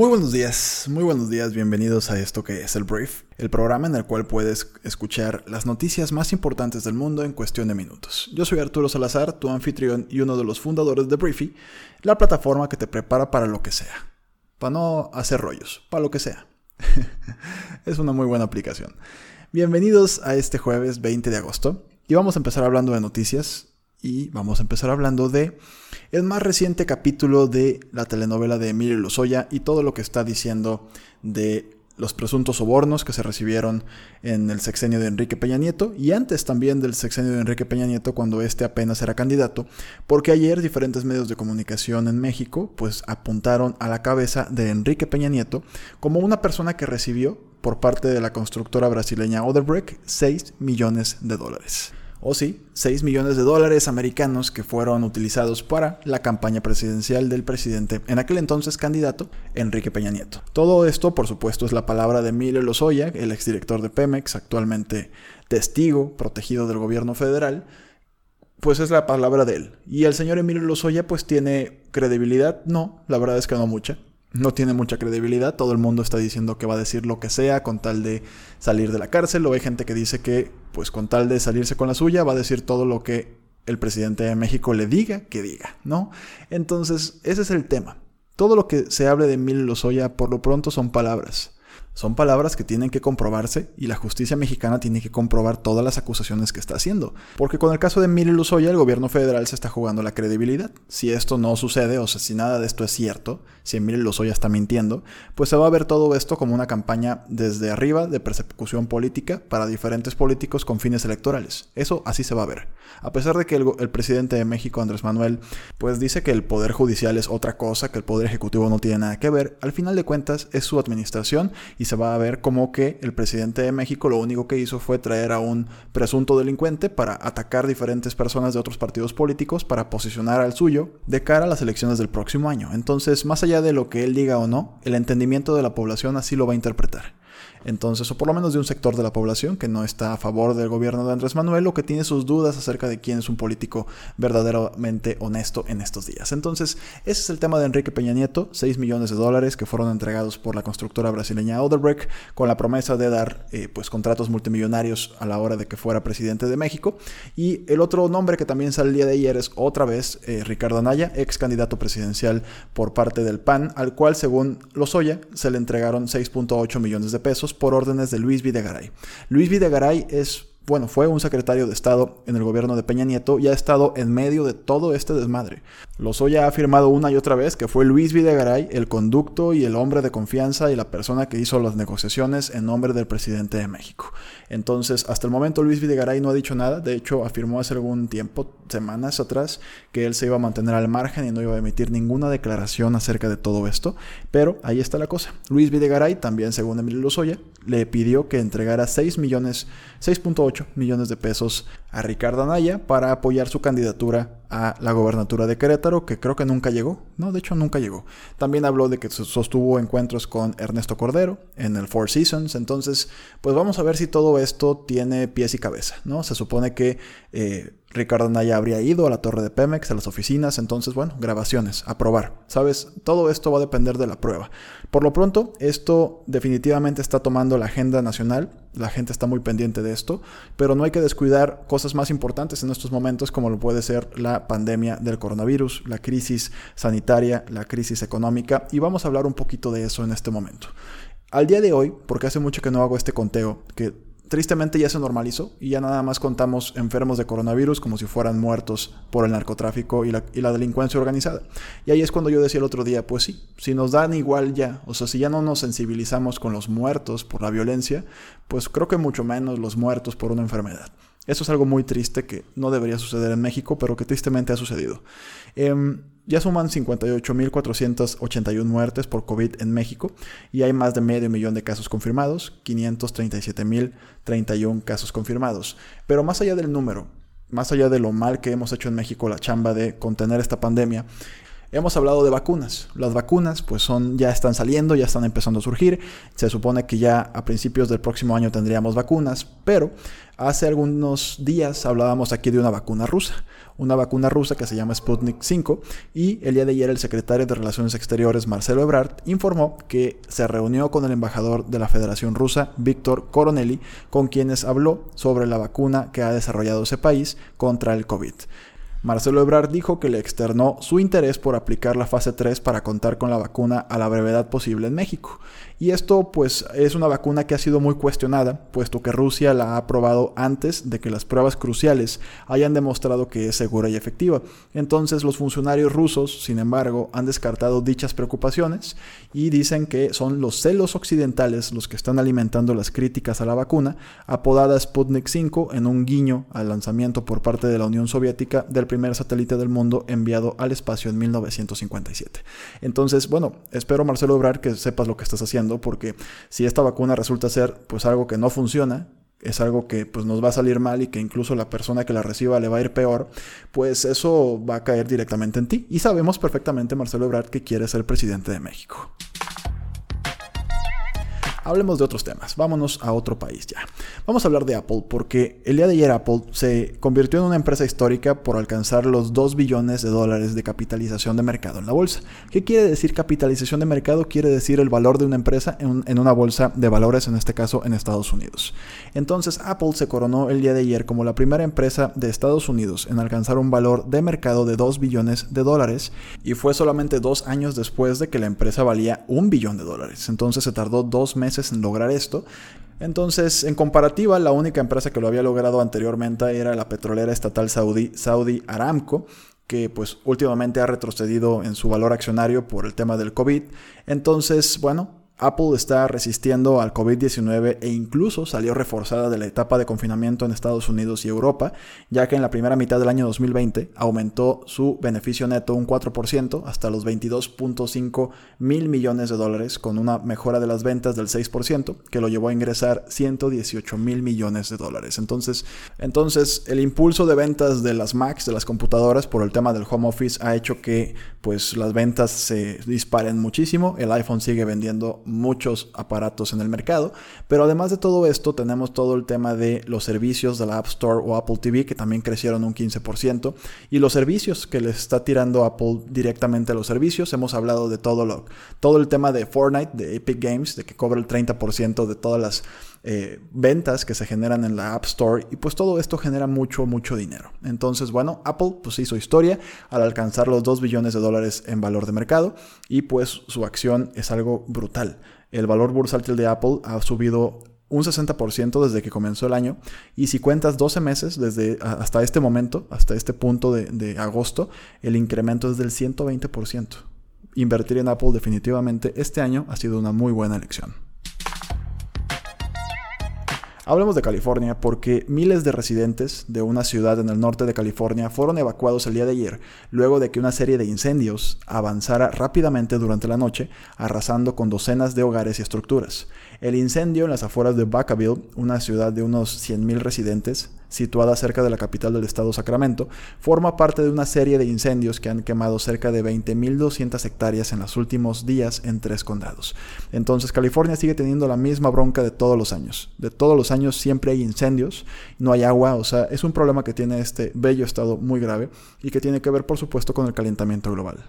Muy buenos días, muy buenos días, bienvenidos a esto que es el Brief, el programa en el cual puedes escuchar las noticias más importantes del mundo en cuestión de minutos. Yo soy Arturo Salazar, tu anfitrión y uno de los fundadores de Briefy, la plataforma que te prepara para lo que sea, para no hacer rollos, para lo que sea. es una muy buena aplicación. Bienvenidos a este jueves 20 de agosto y vamos a empezar hablando de noticias y vamos a empezar hablando de el más reciente capítulo de la telenovela de Emilio Lozoya y todo lo que está diciendo de los presuntos sobornos que se recibieron en el sexenio de Enrique Peña Nieto y antes también del sexenio de Enrique Peña Nieto cuando este apenas era candidato, porque ayer diferentes medios de comunicación en México pues apuntaron a la cabeza de Enrique Peña Nieto como una persona que recibió por parte de la constructora brasileña Odebrecht 6 millones de dólares o sí, 6 millones de dólares americanos que fueron utilizados para la campaña presidencial del presidente, en aquel entonces candidato, Enrique Peña Nieto. Todo esto, por supuesto, es la palabra de Emilio Lozoya, el exdirector de Pemex, actualmente testigo, protegido del gobierno federal, pues es la palabra de él. Y el señor Emilio Lozoya, pues tiene credibilidad, no, la verdad es que no mucha no tiene mucha credibilidad. Todo el mundo está diciendo que va a decir lo que sea con tal de salir de la cárcel. O hay gente que dice que, pues con tal de salirse con la suya, va a decir todo lo que el presidente de México le diga que diga, ¿no? Entonces, ese es el tema. Todo lo que se hable de Emilio Lozoya por lo pronto son palabras. Son palabras que tienen que comprobarse y la justicia mexicana tiene que comprobar todas las acusaciones que está haciendo. Porque con el caso de Emilio Lozoya, el gobierno federal se está jugando la credibilidad. Si esto no sucede, o sea, si nada de esto es cierto, si Emilio Lozoya está mintiendo, pues se va a ver todo esto como una campaña desde arriba de persecución política para diferentes políticos con fines electorales. Eso así se va a ver. A pesar de que el, el presidente de México, Andrés Manuel, pues dice que el poder judicial es otra cosa, que el poder ejecutivo no tiene nada que ver, al final de cuentas es su administración y se va a ver como que el presidente de México lo único que hizo fue traer a un presunto delincuente para atacar diferentes personas de otros partidos políticos para posicionar al suyo de cara a las elecciones del próximo año. Entonces, más allá de lo que él diga o no, el entendimiento de la población así lo va a interpretar. Entonces, o por lo menos de un sector de la población que no está a favor del gobierno de Andrés Manuel o que tiene sus dudas acerca de quién es un político verdaderamente honesto en estos días. Entonces, ese es el tema de Enrique Peña Nieto, 6 millones de dólares que fueron entregados por la constructora brasileña Odebrecht con la promesa de dar eh, pues contratos multimillonarios a la hora de que fuera presidente de México. Y el otro nombre que también día de ayer es otra vez eh, Ricardo Anaya, ex candidato presidencial por parte del PAN, al cual según Lozoya se le entregaron 6.8 millones de pesos por órdenes de Luis Videgaray. Luis Videgaray es bueno, fue un secretario de Estado en el gobierno de Peña Nieto y ha estado en medio de todo este desmadre. Lozoya ha afirmado una y otra vez que fue Luis Videgaray el conducto y el hombre de confianza y la persona que hizo las negociaciones en nombre del presidente de México. Entonces, hasta el momento Luis Videgaray no ha dicho nada, de hecho afirmó hace algún tiempo, semanas atrás, que él se iba a mantener al margen y no iba a emitir ninguna declaración acerca de todo esto, pero ahí está la cosa. Luis Videgaray, también según Emilio Lozoya, le pidió que entregara 6 millones, 6.8 millones de pesos a Ricardo Anaya para apoyar su candidatura a la gobernatura de Querétaro, que creo que nunca llegó. No, de hecho nunca llegó. También habló de que sostuvo encuentros con Ernesto Cordero en el Four Seasons. Entonces, pues vamos a ver si todo esto tiene pies y cabeza, ¿no? Se supone que eh, Ricardo Naya habría ido a la torre de Pemex, a las oficinas, entonces, bueno, grabaciones, a probar. ¿Sabes? Todo esto va a depender de la prueba. Por lo pronto, esto definitivamente está tomando la agenda nacional, la gente está muy pendiente de esto, pero no hay que descuidar cosas más importantes en estos momentos como lo puede ser la pandemia del coronavirus, la crisis sanitaria, la crisis económica, y vamos a hablar un poquito de eso en este momento. Al día de hoy, porque hace mucho que no hago este conteo, que tristemente ya se normalizó y ya nada más contamos enfermos de coronavirus como si fueran muertos por el narcotráfico y la, delincuencia organizada. Y ahí es cuando yo decía el otro día, pues sí, si nos dan igual ya, o sea, si ya no nos sensibilizamos con los muertos por la violencia, pues creo que mucho menos los muertos por una enfermedad. Eso es algo muy triste que no debería suceder en México, pero que tristemente ha sucedido. Eh, ya suman 58.481 muertes por COVID en México y hay más de medio millón de casos confirmados, 537.031 casos confirmados. Pero más allá del número, más allá de lo mal que hemos hecho en México la chamba de contener esta pandemia, Hemos hablado de vacunas. Las vacunas pues son ya están saliendo, ya están empezando a surgir. Se supone que ya a principios del próximo año tendríamos vacunas, pero hace algunos días hablábamos aquí de una vacuna rusa, una vacuna rusa que se llama Sputnik 5 y el día de ayer el secretario de Relaciones Exteriores Marcelo Ebrard informó que se reunió con el embajador de la Federación Rusa, Víctor Coronelli, con quienes habló sobre la vacuna que ha desarrollado ese país contra el COVID. Marcelo Ebrard dijo que le externó su interés por aplicar la fase 3 para contar con la vacuna a la brevedad posible en México. Y esto pues es una vacuna que ha sido muy cuestionada, puesto que Rusia la ha aprobado antes de que las pruebas cruciales hayan demostrado que es segura y efectiva. Entonces los funcionarios rusos, sin embargo, han descartado dichas preocupaciones y dicen que son los celos occidentales los que están alimentando las críticas a la vacuna, apodada Sputnik 5 en un guiño al lanzamiento por parte de la Unión Soviética del primer satélite del mundo enviado al espacio en 1957. Entonces, bueno, espero Marcelo Obrar que sepas lo que estás haciendo, porque si esta vacuna resulta ser pues algo que no funciona, es algo que pues nos va a salir mal y que incluso la persona que la reciba le va a ir peor, pues eso va a caer directamente en ti. Y sabemos perfectamente, Marcelo Ebrard, que quiere ser presidente de México. Hablemos de otros temas, vámonos a otro país ya. Vamos a hablar de Apple porque el día de ayer Apple se convirtió en una empresa histórica por alcanzar los 2 billones de dólares de capitalización de mercado en la bolsa. ¿Qué quiere decir capitalización de mercado? Quiere decir el valor de una empresa en, una bolsa de valores, en este caso en Estados Unidos. Entonces Apple se coronó el día de ayer como la primera empresa de Estados Unidos en alcanzar un valor de mercado de 2 billones de dólares y fue solamente dos años después de que la empresa valía un billón de dólares. Entonces se tardó dos en lograr esto. Entonces, en comparativa, la única empresa que lo había logrado anteriormente era la petrolera estatal saudí Saudi Aramco, que pues últimamente ha retrocedido en su valor accionario por el tema del COVID. Entonces, bueno, Apple está resistiendo al COVID-19 e incluso salió reforzada de la etapa de confinamiento en Estados Unidos y Europa, ya que en la primera mitad del año 2020 aumentó su beneficio neto un 4% hasta los 22.5 mil millones de dólares, con una mejora de las ventas del 6%, que lo llevó a ingresar 118 mil millones de dólares. Entonces, entonces, el impulso de ventas de las Macs, de las computadoras, por el tema del home office, ha hecho que pues, las ventas se disparen muchísimo. El iPhone sigue vendiendo muchos aparatos en el mercado. Pero además de todo esto, tenemos todo el tema de los servicios de la App Store o Apple TV, que también crecieron un 15%, y los servicios que les está tirando Apple directamente a los servicios. Hemos hablado de todo, lo, todo el tema de Fortnite, de Epic Games, de que cobra el 30% de todas las eh, ventas que se generan en la App Store y pues todo esto genera mucho, mucho dinero. Entonces, bueno, Apple pues hizo historia al alcanzar los 2 billones de dólares en valor de mercado y pues su acción es algo brutal. El valor bursátil de Apple ha subido un 60% desde que comenzó el año. Y si cuentas 12 meses desde hasta este momento, hasta este punto de, de, agosto, el incremento es del 120%. Invertir en Apple definitivamente este año ha sido una muy buena elección. Hablemos de California porque miles de residentes de una ciudad en el norte de California fueron evacuados el día de ayer luego de que una serie de incendios avanzara rápidamente durante la noche, arrasando con docenas de hogares y estructuras. El incendio en las afueras de Vacaville, una ciudad de unos 100.000 residentes, situada cerca de la capital del estado Sacramento, forma parte de una serie de incendios que han quemado cerca de 20.200 hectáreas en los últimos días en tres condados. Entonces California sigue teniendo la misma bronca de todos los años. De todos los años siempre hay incendios, no hay agua, o sea, es un problema que tiene este bello estado muy grave y que tiene que ver por supuesto con el calentamiento global.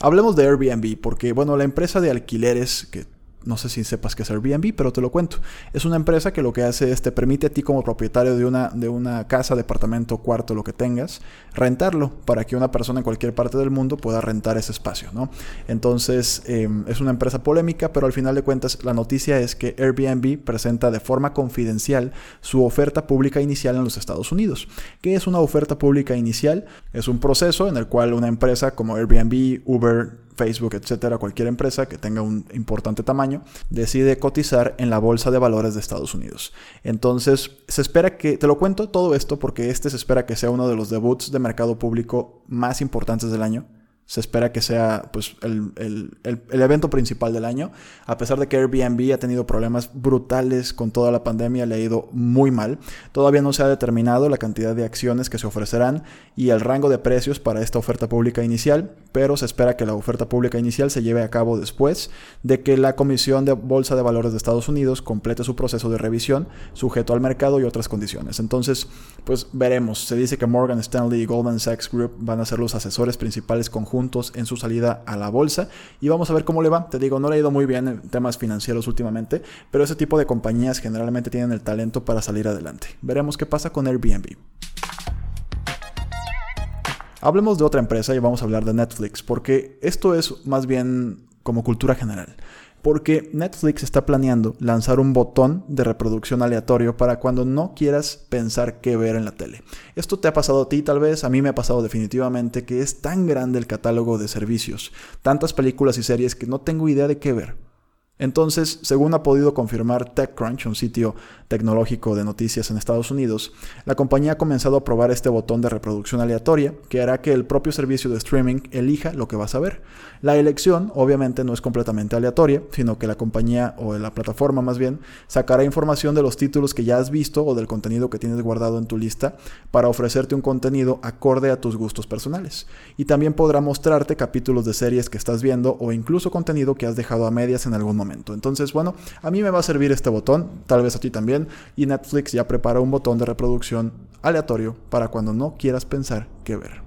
Hablemos de Airbnb, porque bueno, la empresa de alquileres que no sé si sepas qué es Airbnb, pero te lo cuento. Es una empresa que lo que hace es te permite a ti como propietario de una, de una casa, departamento, cuarto, lo que tengas, rentarlo para que una persona en cualquier parte del mundo pueda rentar ese espacio, ¿no? Entonces, em, es una empresa polémica, pero al final de cuentas la noticia es que Airbnb presenta de forma confidencial su oferta pública inicial en los Estados Unidos. ¿Qué es una oferta pública inicial? Es un proceso en el cual una empresa como Airbnb, Uber, Facebook, etcétera, cualquier empresa que tenga un importante tamaño, decide cotizar en la bolsa de valores de Estados Unidos. Entonces, se espera que, te lo cuento todo esto porque este se espera que sea uno de los debuts de mercado público más importantes del año se espera que sea pues, el, evento principal del año. A pesar de que Airbnb ha tenido problemas brutales con toda la pandemia, le ha ido muy mal. Todavía no se ha determinado la cantidad de acciones que se ofrecerán y el rango de precios para esta oferta pública inicial, pero se espera que la oferta pública inicial se lleve a cabo después de que la Comisión de Bolsa de Valores de Estados Unidos complete su proceso de revisión sujeto al mercado y otras condiciones. Entonces, pues veremos. Se dice que Morgan Stanley y Goldman Sachs Group van a ser los asesores principales conjuntos juntos en su salida a la bolsa y vamos a ver cómo le va. Te digo, no le ha ido muy bien en temas financieros últimamente, pero ese tipo de compañías generalmente tienen el talento para salir adelante. Veremos qué pasa con Airbnb. Hablemos de otra empresa y vamos a hablar de Netflix, porque esto es más bien como cultura general porque Netflix está planeando lanzar un botón de reproducción aleatorio para cuando no quieras pensar qué ver en la tele. Esto te ha pasado a ti tal vez, a mí me ha pasado definitivamente que es tan grande el catálogo de servicios, tantas películas y series que no tengo idea de qué ver. Entonces, según ha podido confirmar TechCrunch, un sitio tecnológico de noticias en Estados Unidos, la compañía ha comenzado a probar este botón de reproducción aleatoria que hará que el propio servicio de streaming elija lo que vas a ver. La elección obviamente no es completamente aleatoria, sino que la compañía o la plataforma más bien sacará información de los títulos que ya has visto o del contenido que tienes guardado en tu lista para ofrecerte un contenido acorde a tus gustos personales. Y también podrá mostrarte capítulos de series que estás viendo o incluso contenido que has dejado a medias en algún momento. Entonces, bueno, a mí me va a servir este botón, tal vez a ti también, y Netflix ya prepara un botón de reproducción aleatorio para cuando no quieras pensar qué ver.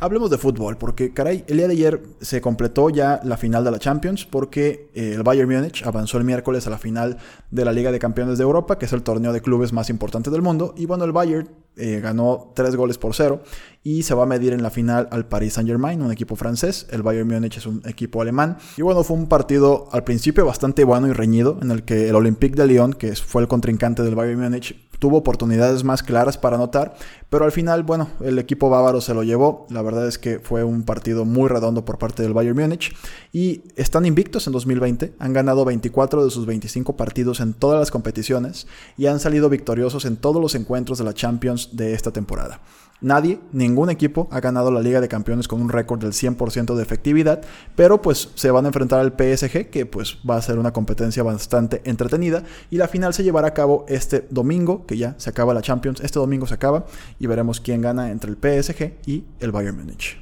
Hablemos de fútbol, porque caray, el día de ayer se completó ya la final de la Champions, porque eh, el Bayern Múnich avanzó el miércoles a la final de la Liga de Campeones de Europa, que es el torneo de clubes más importante del mundo, y bueno, el Bayern eh, ganó 3 goles por 0 y se va a medir en la final al Paris Saint Germain, un equipo francés, el Bayern Múnich es un equipo alemán, y bueno, fue un partido al principio bastante bueno y reñido, en el que el Olympique de Lyon, que fue el contrincante del Bayern Múnich, tuvo oportunidades más claras para anotar, pero al final, bueno, el equipo bávaro se lo llevó. La verdad es que fue un partido muy redondo por parte del Bayern Múnich. Y están invictos en 2020, han ganado 24 de sus 25 partidos en todas las competiciones y han salido victoriosos en todos los encuentros de la Champions de esta temporada. Nadie, ningún equipo ha ganado la Liga de Campeones con un récord del 100% de efectividad, pero pues se van a enfrentar al PSG, que pues va a ser una competencia bastante entretenida, y la final se llevará a cabo este domingo, que ya se acaba la Champions, este domingo se acaba, y veremos quién gana entre el PSG y el Bayern Múnich.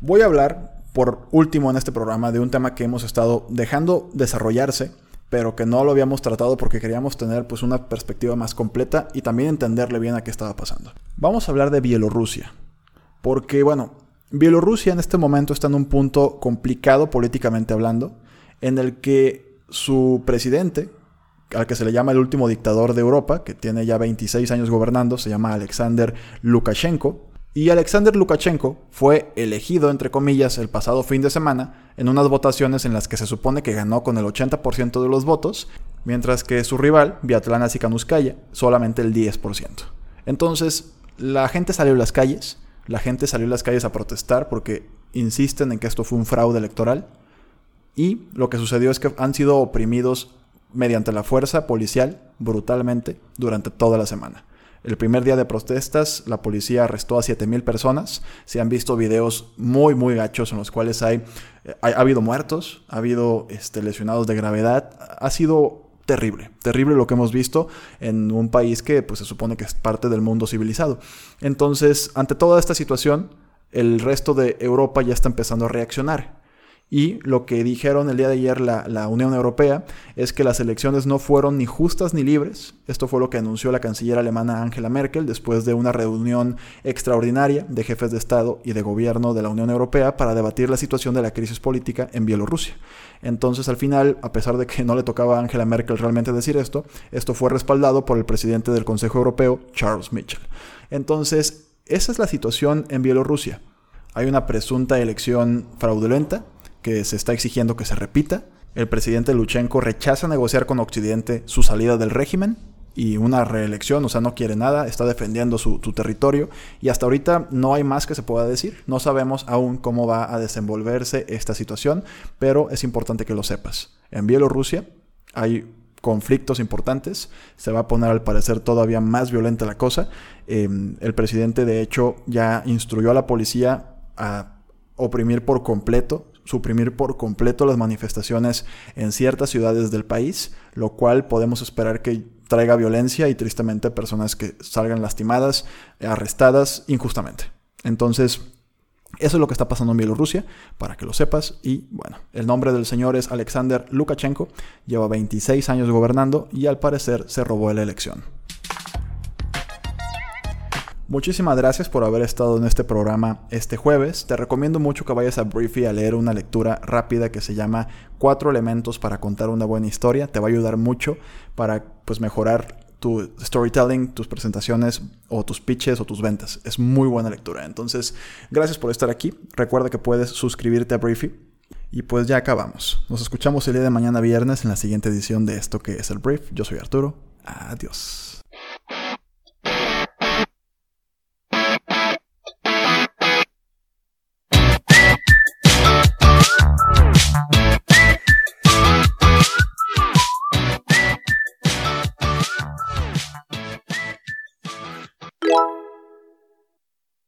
Voy a hablar, por último en este programa, de un tema que hemos estado dejando desarrollarse pero que no lo habíamos tratado porque queríamos tener pues una perspectiva más completa y también entenderle bien a qué estaba pasando. Vamos a hablar de Bielorrusia, porque bueno, Bielorrusia en este momento está en un punto complicado políticamente hablando, en el que su presidente, al que se le llama el último dictador de Europa, que tiene ya 26 años gobernando, se llama Alexander Lukashenko, y Alexander Lukashenko fue elegido, entre comillas, el pasado fin de semana en unas votaciones en las que se supone que ganó con el 80% de los votos, mientras que su rival, Vyatlana Sikhanouskaya, solamente el 10%. Entonces, la gente salió a las calles, la gente salió a las calles a protestar porque insisten en que esto fue un fraude electoral, y lo que sucedió es que han sido oprimidos mediante la fuerza policial brutalmente durante toda la semana. El primer día de protestas, la policía arrestó a 7.000 personas. Se han visto videos muy, muy gachos en los cuales hay, eh, ha, habido muertos, ha habido este, lesionados de gravedad. Ha sido terrible, terrible lo que hemos visto en un país que pues, se supone que es parte del mundo civilizado. Entonces, ante toda esta situación, el resto de Europa ya está empezando a reaccionar. Y lo que dijeron el día de ayer la, Unión Europea es que las elecciones no fueron ni justas ni libres. Esto fue lo que anunció la canciller alemana Angela Merkel después de una reunión extraordinaria de jefes de Estado y de gobierno de la Unión Europea para debatir la situación de la crisis política en Bielorrusia. Entonces al final, a pesar de que no le tocaba a Angela Merkel realmente decir esto, esto fue respaldado por el presidente del Consejo Europeo, Charles Mitchell. Entonces, esa es la situación en Bielorrusia. Hay una presunta elección fraudulenta que se está exigiendo que se repita. El presidente Luchenko rechaza negociar con Occidente su salida del régimen y una reelección, o sea, no quiere nada, está defendiendo su, territorio y hasta ahorita no hay más que se pueda decir. No sabemos aún cómo va a desenvolverse esta situación, pero es importante que lo sepas. En Bielorrusia hay conflictos importantes. Se va a poner al parecer todavía más violenta la cosa. Em, el presidente de hecho ya instruyó a la policía a oprimir por completo, suprimir por completo las manifestaciones en ciertas ciudades del país, lo cual podemos esperar que traiga violencia y tristemente personas que salgan lastimadas, arrestadas injustamente. Entonces, eso es lo que está pasando en Bielorrusia, para que lo sepas. Y bueno, el nombre del señor es Alexander Lukashenko, lleva 26 años gobernando y al parecer se robó la elección. Muchísimas gracias por haber estado en este programa este jueves. Te recomiendo mucho que vayas a Briefy a leer una lectura rápida que se llama Cuatro elementos para contar una buena historia. Te va a ayudar mucho para pues mejorar tu storytelling, tus presentaciones o tus pitches o tus ventas. Es muy buena lectura. Entonces, gracias por estar aquí. Recuerda que puedes suscribirte a Briefy. Y pues ya acabamos. Nos escuchamos el día de mañana viernes en la siguiente edición de esto que es el Brief. Yo soy Arturo. Adiós.